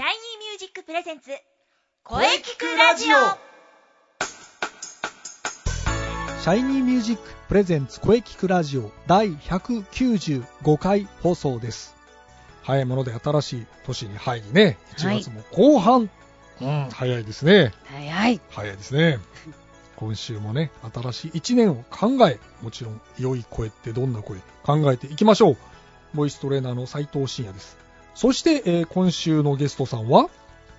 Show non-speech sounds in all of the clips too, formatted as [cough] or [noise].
シャイニーミュージックプレゼンツ声聞くラジオシャイニーミュージックプレゼンツ声聞くラジオ第195回放送です。早いもので新しい年に入りね、1月も後半、うん、早いですね。早い早いですね。今週もね、新しい1年を考え、もちろん良い声ってどんな声考えていきましょう。ボイストレーナーの斉藤慎也です。そして、えー今週のゲストさんは、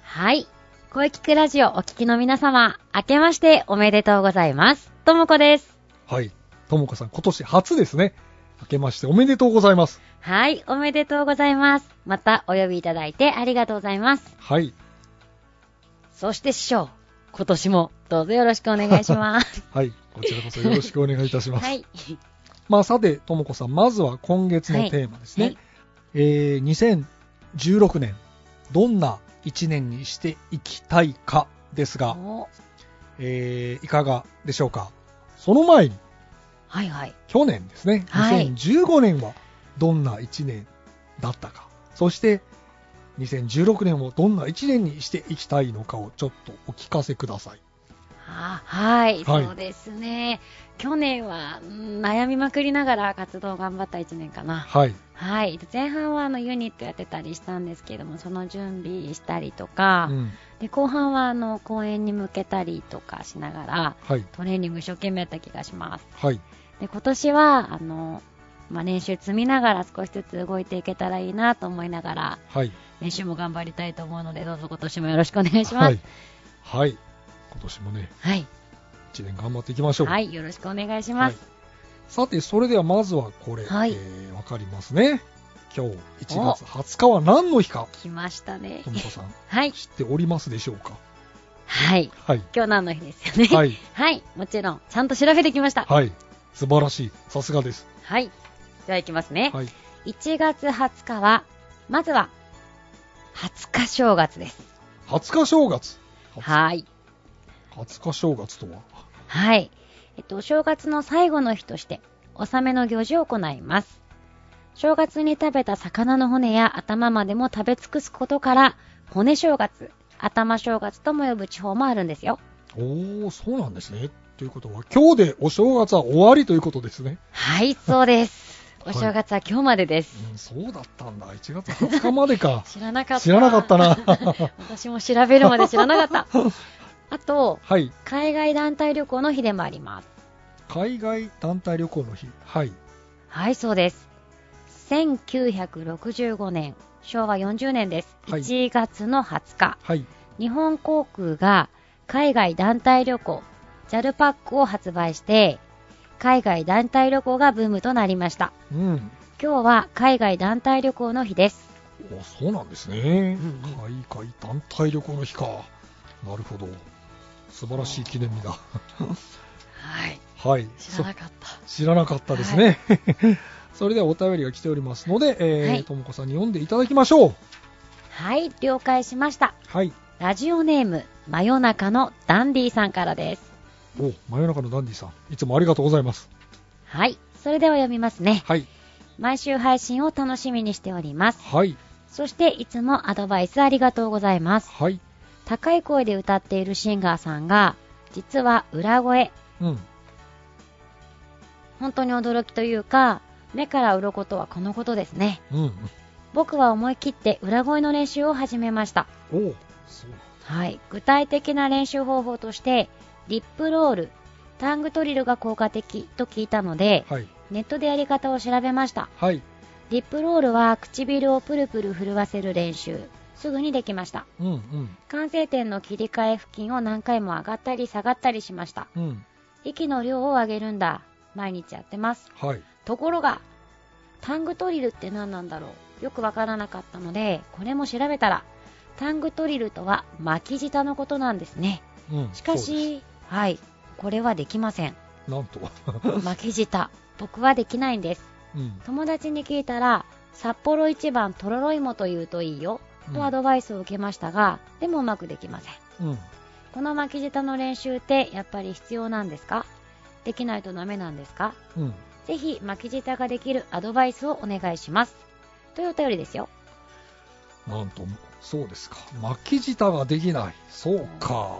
はい。声聞くラジオお聞きの皆様、明けましておめでとうございます。ともこです。はい、ともこさん今年初ですね。明けましておめでとうございます。はい、おめでとうございます。またお呼びいただいてありがとうございます。はい、そして師匠、今年もどうぞよろしくお願いします。[laughs] はい、こちらこそよろしくお願いいたします。はい。まあさて、ともこさん、まずは今月のテーマですね。はいえー2016年、どんな1年にしていきたいかですが、おえーいかがでしょうか。その前に、はいはい。去年ですね、はい2015年はどんな1年だったか、そして2016年をどんな1年にしていきたいのかをちょっとお聞かせください。あはい、はいそうですね。去年はうん悩みまくりながら活動を頑張った1年かな。はい。はい。前半はあのユニットやってたりしたんですけども、その準備したりとか、うん。で後半はあの公演に向けたりとかしながらはい。トレーニング一生懸命やった気がしますはい。で今年はあの、まあ、練習積みながら少しずつ動いていけたらいいなと思いながらはい。練習も頑張りたいと思うのでどうぞ今年もよろしくお願いしますはい。はい。今年もね、はい、1年頑張っていきましょう。はい、よろしくお願いします、さて、それではまずはこれ、はいえーわかりますね。今日1月20日は何の日か、来ましたねともこさん、[laughs] はい知っておりますでしょうか？はいはい。今日何の日ですよね？はい。[laughs] はい、もちろんちゃんと調べてきましたはい。素晴らしい。さすがです。はいではいきますね、はい。1月20日はまずは20日正月です20日正月。はい20日正月とは？はい。えっと、お正月の最後の日として、納めの行事を行います。正月に食べた魚の骨や頭までも食べ尽くすことから、骨正月、頭正月とも呼ぶ地方もあるんですよ。おー、そうなんですね。ということは、今日でお正月は終わりということですね。はい、そうです。[laughs] はいお正月は今日までです。うん、そうだったんだ。1月20日までか。[laughs] 知らなかった。知らなかったな。[laughs] 私も調べるまで知らなかった。あと、はい。海外団体旅行の日でもあります。海外団体旅行の日。はい。はい、そうです。1965年、昭和40年です。はい1月の20日、はい。日本航空が海外団体旅行、JAL パックを発売して、海外団体旅行がブームとなりました。うん。今日は海外団体旅行の日です。おそうなんですね、ん海外団体旅行の日か。なるほど。素晴らしい記念日だ。はい、[laughs] はい。知らなかった。そ知らなかったですね。[laughs] それではお便りが来ておりますので、えともこさんに読んでいただきましょう。はい、了解しました。はい。ラジオネーム、真夜中のダンディさんからです。お、真夜中のダンディさん。いつもありがとうございます。はい、それでは読みますね。はい。毎週配信を楽しみにしております。はい。そしていつもアドバイスありがとうございます。はい。高い声で歌っているシンガーさんが、実は裏声、うん。本当に驚きというか、目から鱗はこのことですね。うん。僕は思い切って裏声の練習を始めました。はい。具体的な練習方法として、リップロール、タングトリルが効果的と聞いたので、はい。ネットでやり方を調べました。はい。リップロールは唇をプルプル震わせる練習。すぐにできました。うんうん。完成点の切り替え付近を何回も上がったり下がったりしました。うん。息の量を上げるんだ。毎日やってます。はい。ところが、タングトリルって何なんだろうよくわからなかったので、これも調べたら、タングトリルとは巻き舌のことなんですね。うん。しかし、はい、これはできません。す、なんと。[laughs] 巻き舌。僕はできないんです。うん。友達に聞いたら、札幌一番とろろ芋と言うといいよ、とアドバイスを受けましたが、でもうまくできません。うん。この巻き舌の練習ってやっぱり必要なんですか？できないとダメなんですか？うん。ぜひ巻き舌ができるアドバイスをお願いします。というお便りですよ。なんと、そうですか。巻き舌ができない。そうか。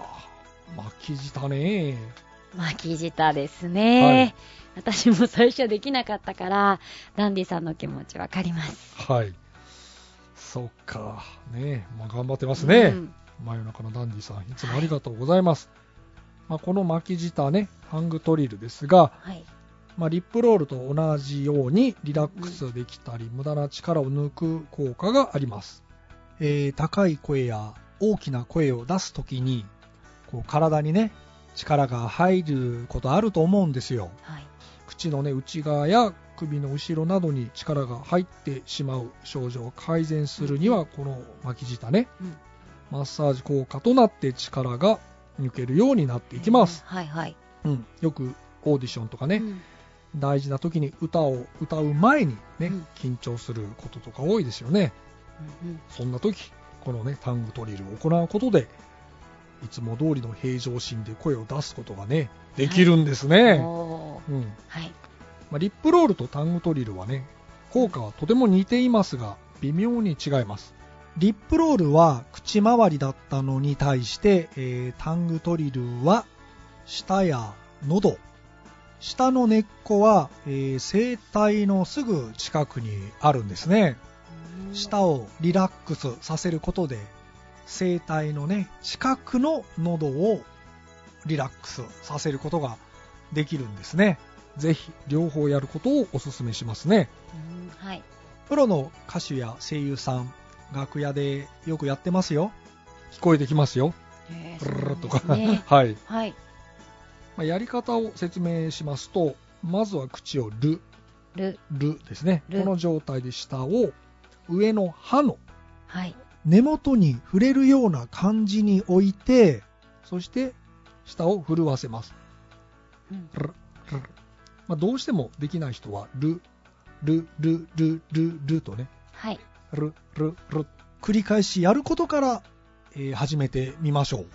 巻き舌ね。巻き舌ですね。はい私も最初できなかったから、ダンディさんの気持ちわかります。はい。そうか。ねまあ、頑張ってますね。うん真夜中のダンディさん、いつもありがとうございます。まあ、この巻き舌ね、ハングトリルですが、はい。まあ、リップロールと同じようにリラックスできたり、無駄な力を抜く効果があります。えー高い声や大きな声を出すときに、こう体にね、力が入ることあると思うんですよ。はい。口のね、内側や首の後ろなどに力が入ってしまう症状を改善するには、この巻き舌ね、うんマッサージ効果となって力が抜けるようになっていきます。はいはい。うん。よくオーディションとかね、うん大事な時に歌を歌う前にね、うん緊張することとか多いですよね。うんそんな時、このね、タングトリルを行うことで、いつも通りの平常心で声を出すことがね、できるんですうんね。おーうん。はい。まあ、リップロールとタングトリルはね、効果はとても似ていますが、微妙に違います。リップロールは口周りだったのに対して、えータングトリルは舌や喉、舌の根っこは、えー声帯のすぐ近くにあるんですね。舌をリラックスさせることで、声帯のね、近くの喉をリラックスさせることができるんですね。ぜひ両方やることをお勧めしますね。うんはい。プロの歌手や声優さん、楽屋でよくやってますよ。聞こえてきますよ。えーとか。ね [laughs] はい。はい。まあやり方を説明しますと、まずは口をル、る。ルですね。ルこの状態で舌を上の歯のはい。根元に触れるような感じに置いて、そして舌を震わせます。うんまあ、どうしてもできない人は、ル、ル、ル、ル、ル、ルとね、はい。ル、ル、ル、繰り返しやることから、えー始めてみましょう。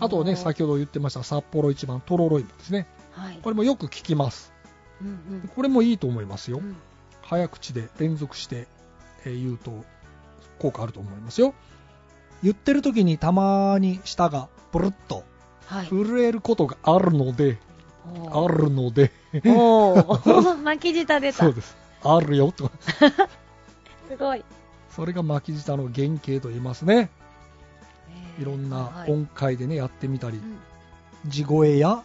あとね、先ほど言ってました札幌一番トロロイモですね。はい。これもよく聞きます。うんうんこれもいいと思いますよう。ん早口で連続して、えー言うと効果あると思いますよ。言ってる時にたまに舌がブルッとはい。震えることがあるので、あおーるので、[laughs] 巻き舌出た。そうです。あるよと。[laughs] すごい。それが巻き舌の原型と言いますね。えーいろんなはい音階でね、やってみたりう、ん地声や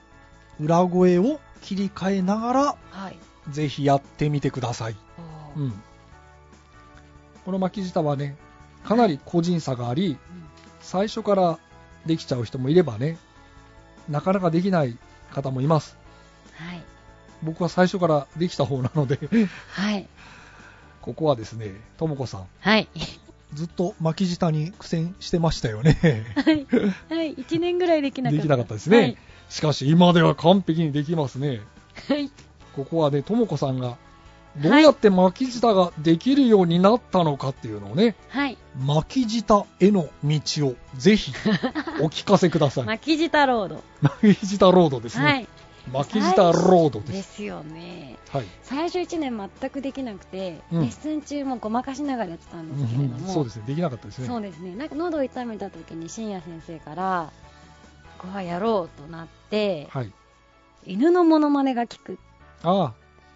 裏声を切り替えながら、はい。ぜひやってみてください。うん。この巻き舌はね、かなり個人差があり、最初からできちゃう人もいればね、なかなかできない方もいます。はい。僕は最初からできた方なので、はい。[laughs] ここはですね、ともこさん、はい。ずっと巻き舌に苦戦してましたよね。はい。はい。1年ぐらいできなかった。できなかったですね。しかし今では完璧にできますね。はい。はい。ここはね、ともこさんがどうやって巻き舌ができるようになったのかっていうのをね、はい。巻き舌への道をぜひ [laughs] お聞かせください。巻き舌ロード。巻き舌ロードですね。はい。巻き舌ロードで。ですすよね。はい。最初1年全くできなくて、うんレッスン中もごまかしながらやってたんですけれども、そうですね、できなかったですね。そうですね。なんか喉痛めた時に深夜先生から、ここはやろうとなって、はい。犬のモノマネが効くああ、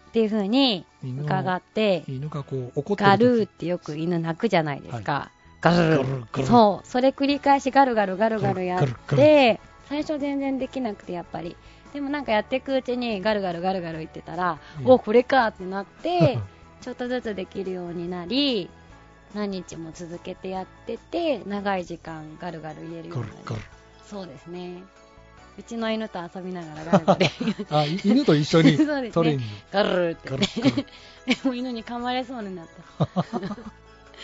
っていう風に犬の伺って、犬がこう怒ってるガルーっ時てよく犬鳴くじゃないですか。ガルガルそう。それ繰り返しガルガルガルガルやって、最初全然できなくてやっぱり。でもなんかやっていくうちにガルガルガルガル言ってたら、うんお、これかってなって、[laughs] ちょっとずつできるようになり、何日も続けてやってて、長い時間ガルガル言えるようになり。そうですね。うちの犬と遊びながらガルガあ、い犬と一緒に [laughs] そうですねトレーニング。ガルってガねルガル。[laughs] 犬に噛まれそうになった。[laughs]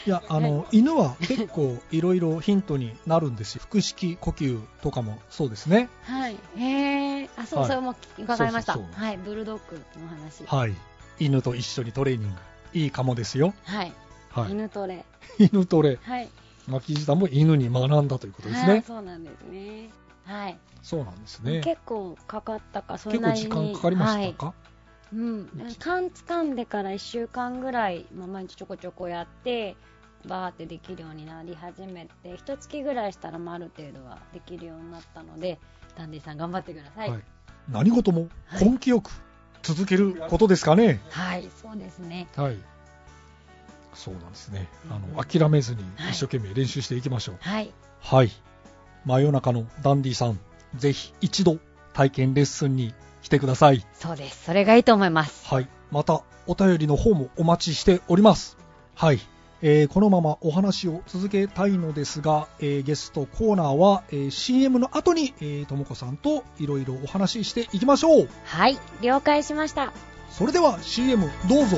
いや、あの、犬は結構いろいろヒントになるんですよ。腹式呼吸とかもそうですね。はい。へえ。あ、そう、はいそれも伺いました。はい。ブルドッグの話。はい。犬と一緒にトレーニング。いいかもですよ。はい。はい。犬トレ。犬トレ。はい。巻き舌も犬に学んだということですはいね。そうなんですね。はい。そうなんですね。結構かかったか、それ結構なりに。時間かかりましたか、うん。勘掴んでから1週間ぐらい、まあ、毎日ちょこちょこやって、バーってできるようになり始めて一月ぐらいしたらまあある程度はできるようになったのでダンディさん頑張ってくださいはい何事も根気よく続けることですかね。はい、そうですねはい。そうなんですね。あうんの、諦めずにはい一生懸命練習していきましょう。はいはい。真夜中のダンディさん、ぜひ一度体験レッスンに来てください。そうですそれがいいと思いますはい。また、お便りの方もお待ちしております。はい。えーこのままお話を続けたいのですが、えーゲストコーナーは、えー CM の後に、えーともこさんといろいろお話ししていきましょう。はい了解しましたそれでは CM どうぞ。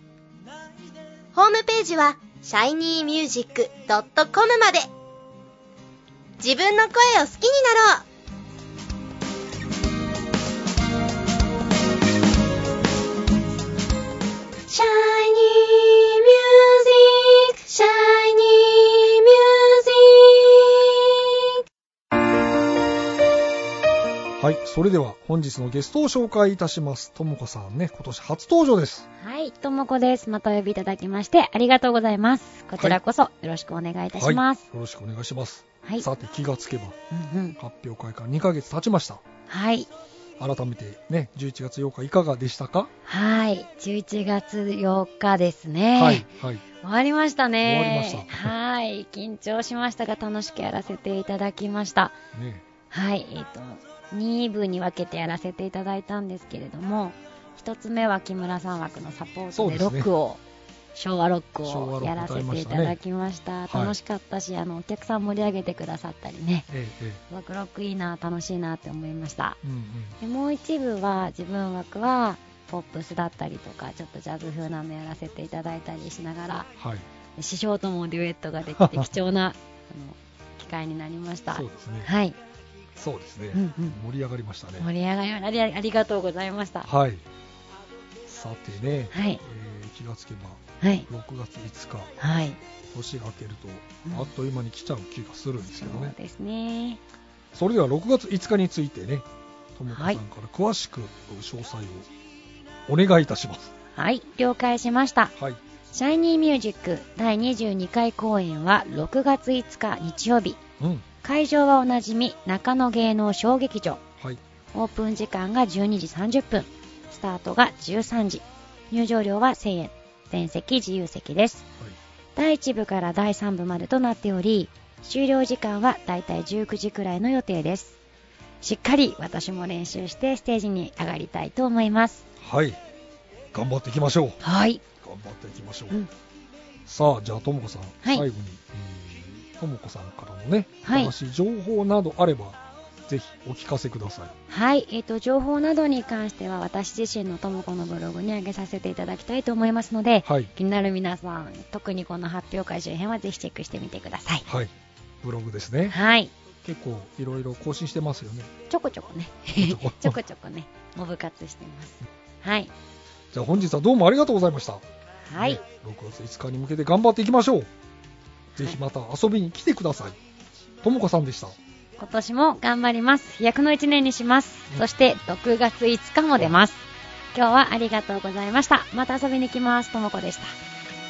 ホームページは shinymusic.com まで。自分の声を好きになろう。それでは本日のゲストを紹介いたします。ともこさんね、今年初登場です。はいともこですまたお呼びいただきましてありがとうございますこちらこそよろしくお願いいたしますはい。よろしくお願いします。はい、さて気がつけばうんうん発表会から2ヶ月経ちました。はい改めてね、11月8日いかがでしたか？はい11月8日ですねはい。はい。終わりましたね。終わりましたはい。緊張しましたが、楽しくやらせていただきました。ね。はい。えっ、と、2部に分けてやらせていただいたんですけれども、1つ目は木村さん枠のサポートでロックを、昭和ロック昭和ロックをやらせていただきました。はい楽しかったし、あの、お客さん盛り上げてくださったりね、ええ、ロックいいな、楽しいなって思いました。え。うんうん。でもう一部は自分枠は、ポップスだったりとか、ちょっとジャズ風なのやらせていただいたりしながら、はい。師匠ともデュエットができて貴重なあの機会になりました。そうですね。はい、そうですね。うんうん盛り上がりましたね。盛り上がりましたありありがとうございました。はい。さてね、はいえー気がつけばはい、6月5日、はい、年が明けるうんと、あっという間に来ちゃう気がするんですけどね。そうですね。それでは6月5日についてね、ともこさんはいから詳しく詳細をお願いいたします。はい、了解しました。はい。シャイニーミュージック第22回公演は6月5日日曜日。うん。会場はおなじみ中野芸能小劇場。はい。オープン時間が12時30分。スタートが13時。入場料は1000円。全席自由席です。第1部から第3部までとなっており、終了時間はだいたい19時くらいの予定です。しっかり私も練習してステージに上がりたいと思います。はい。はい。頑張っていきましょう。はい。頑張っていきましょう。うんさあ、じゃあ、ともこさん、はい最後に、えーともこさんからのね、はい新しい情報などあれば、ぜひお聞かせください。はい、えっ、と、情報などに関しては私自身のともこのブログに上げさせていただきたいと思いますので、はい。気になる皆さん、特にこの発表会周辺はぜひチェックしてみてください。はい。ブログですね。はい。結構、いろいろ更新してますよね。ちょこちょこね。ちょこちょこ [laughs] ね、モブ活してます。はい。じゃあ、本日はどうもありがとうございました。はいね。6月5日に向けて頑張っていきましょう。ぜひまた遊びに来てください。ともこさんでした。今年も頑張ります。飛躍の一年にしますう。んそして、6月5日も出ます。今日はありがとうございました。また遊びに来ます。ともこでし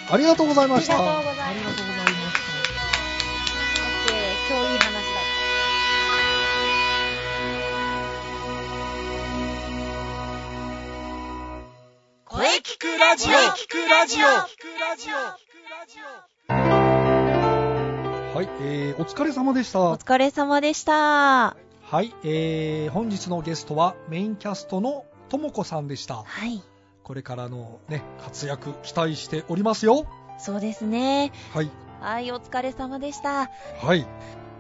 た。ありがとうございました。ありがとうございますありがとうございました。聞くラジオ聞くラジオはい、えー、お疲れ様でした。お疲れ様でした。はい、えー、本日のゲストはメインキャストのともこさんでした。はい。これからのね、活躍期待しておりますよ。そうですね。はい。はい、お疲れ様でした。はい。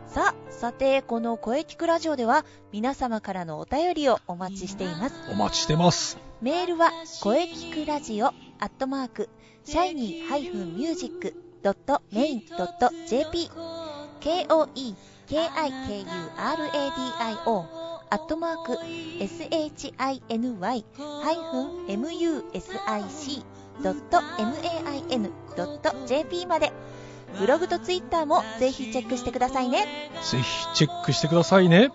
さあ、さて、この声聞くラジオでは、皆様からのお便りをお待ちしています。お待ちしてます。メールは、声聞くラジオ、アットマーク、シャイニー -music.main.jp、k-o-e-k-i-k-u-r-a-d-i-o、アットマーク、shiny-music.main.jp まで、ブログとツイッターもぜひチェックしてくださいね。ぜひチェックしてくださいね。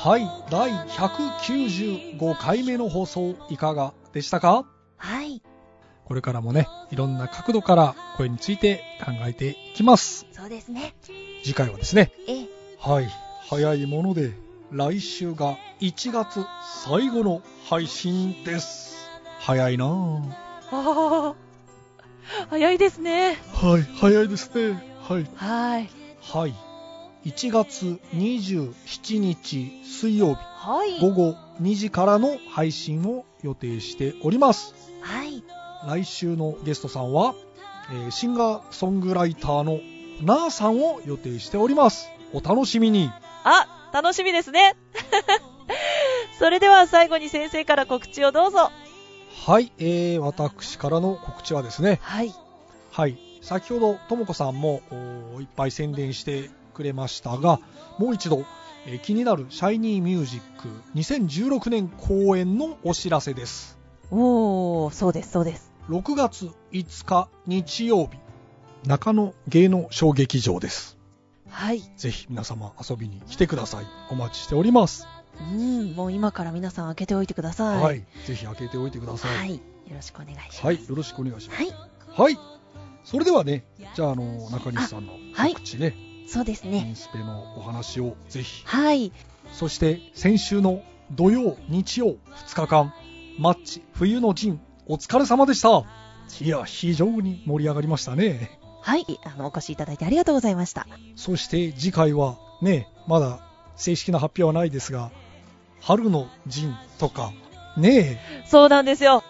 はい。はい。第195回目の放送いかがでしたか？はい。これからもね、いろんな角度から声について考えていきます。そうですね。次回はですね、ええ。はい。早いもので、来週が1月最後の配信です。早いなあ、早いですね。はい、早いですね。はい。はい。はい。1月27日水曜日はい。午後2時からの配信を予定しております。はい。来週のゲストさんは、えーシンガーソングライターのなーさんを予定しております。お楽しみに。あ、楽しみですね。[laughs] それでは最後に先生から告知をどうぞ。はい、えー、私からの告知はですね、はい。はい、先ほどともこさんもいっぱい宣伝してくれましたが、もう一度、えー気になるシャイニーミュージック2016年公演のお知らせです。おー、そうです、そうです。6月5日日曜日、中野芸能小劇場です。はい。ぜひ皆様遊びに来てください。お待ちしております。うん、もう今から皆さん開けておいてください。はい。ぜひ開けておいてください。はい。よろしくお願いします。はい。よろしくお願いします。はい。はい。それではね、じゃあ、あの、中西さんのはい告知ね、そうですイね。ンスペのお話をぜひ。はい。そして、先週の土曜、日曜、2日間、マッチ、冬の陣、お疲れ様でした。いや、非常に盛り上がりましたね。はい。あの、お越しいただいてありがとうございました。そして次回はね、まだ正式な発表はないですが、春の陣とか、ねえ、そうなんですよ。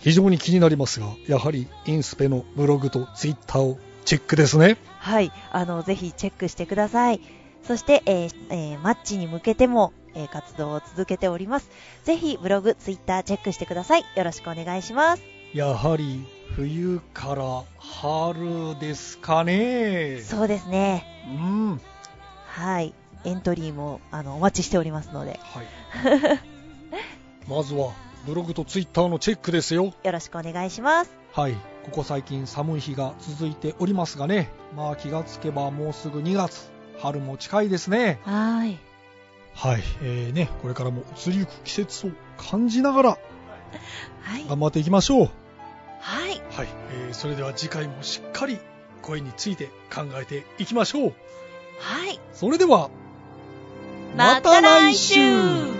非常に気になりますが、やはりインスペのブログとツイッターをチェックですね。はい。あの、ぜひチェックしてください。そして、えーえーマッチに向けても、えー活動を続けております。ぜひ、ブログ、ツイッターチェックしてください。よろしくお願いします。やはり冬から春ですかね。そうですね。うん。はい。エントリーも、あの、お待ちしておりますので、はい。[laughs] まずはブログとツイッターのチェックですよ。よろしくお願いします。はい。ここ最近寒い日が続いておりますがね。まあ気がつけばもうすぐ2月。春も近いですね。はい。はい。えー、ね、これからも移りゆく季節を感じながらはい。頑張っていきましょう。はい。はい。えー、それでは次回もしっかり声について考えていきましょう。はい。それでは、また来週